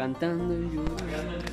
Cantando y llorando.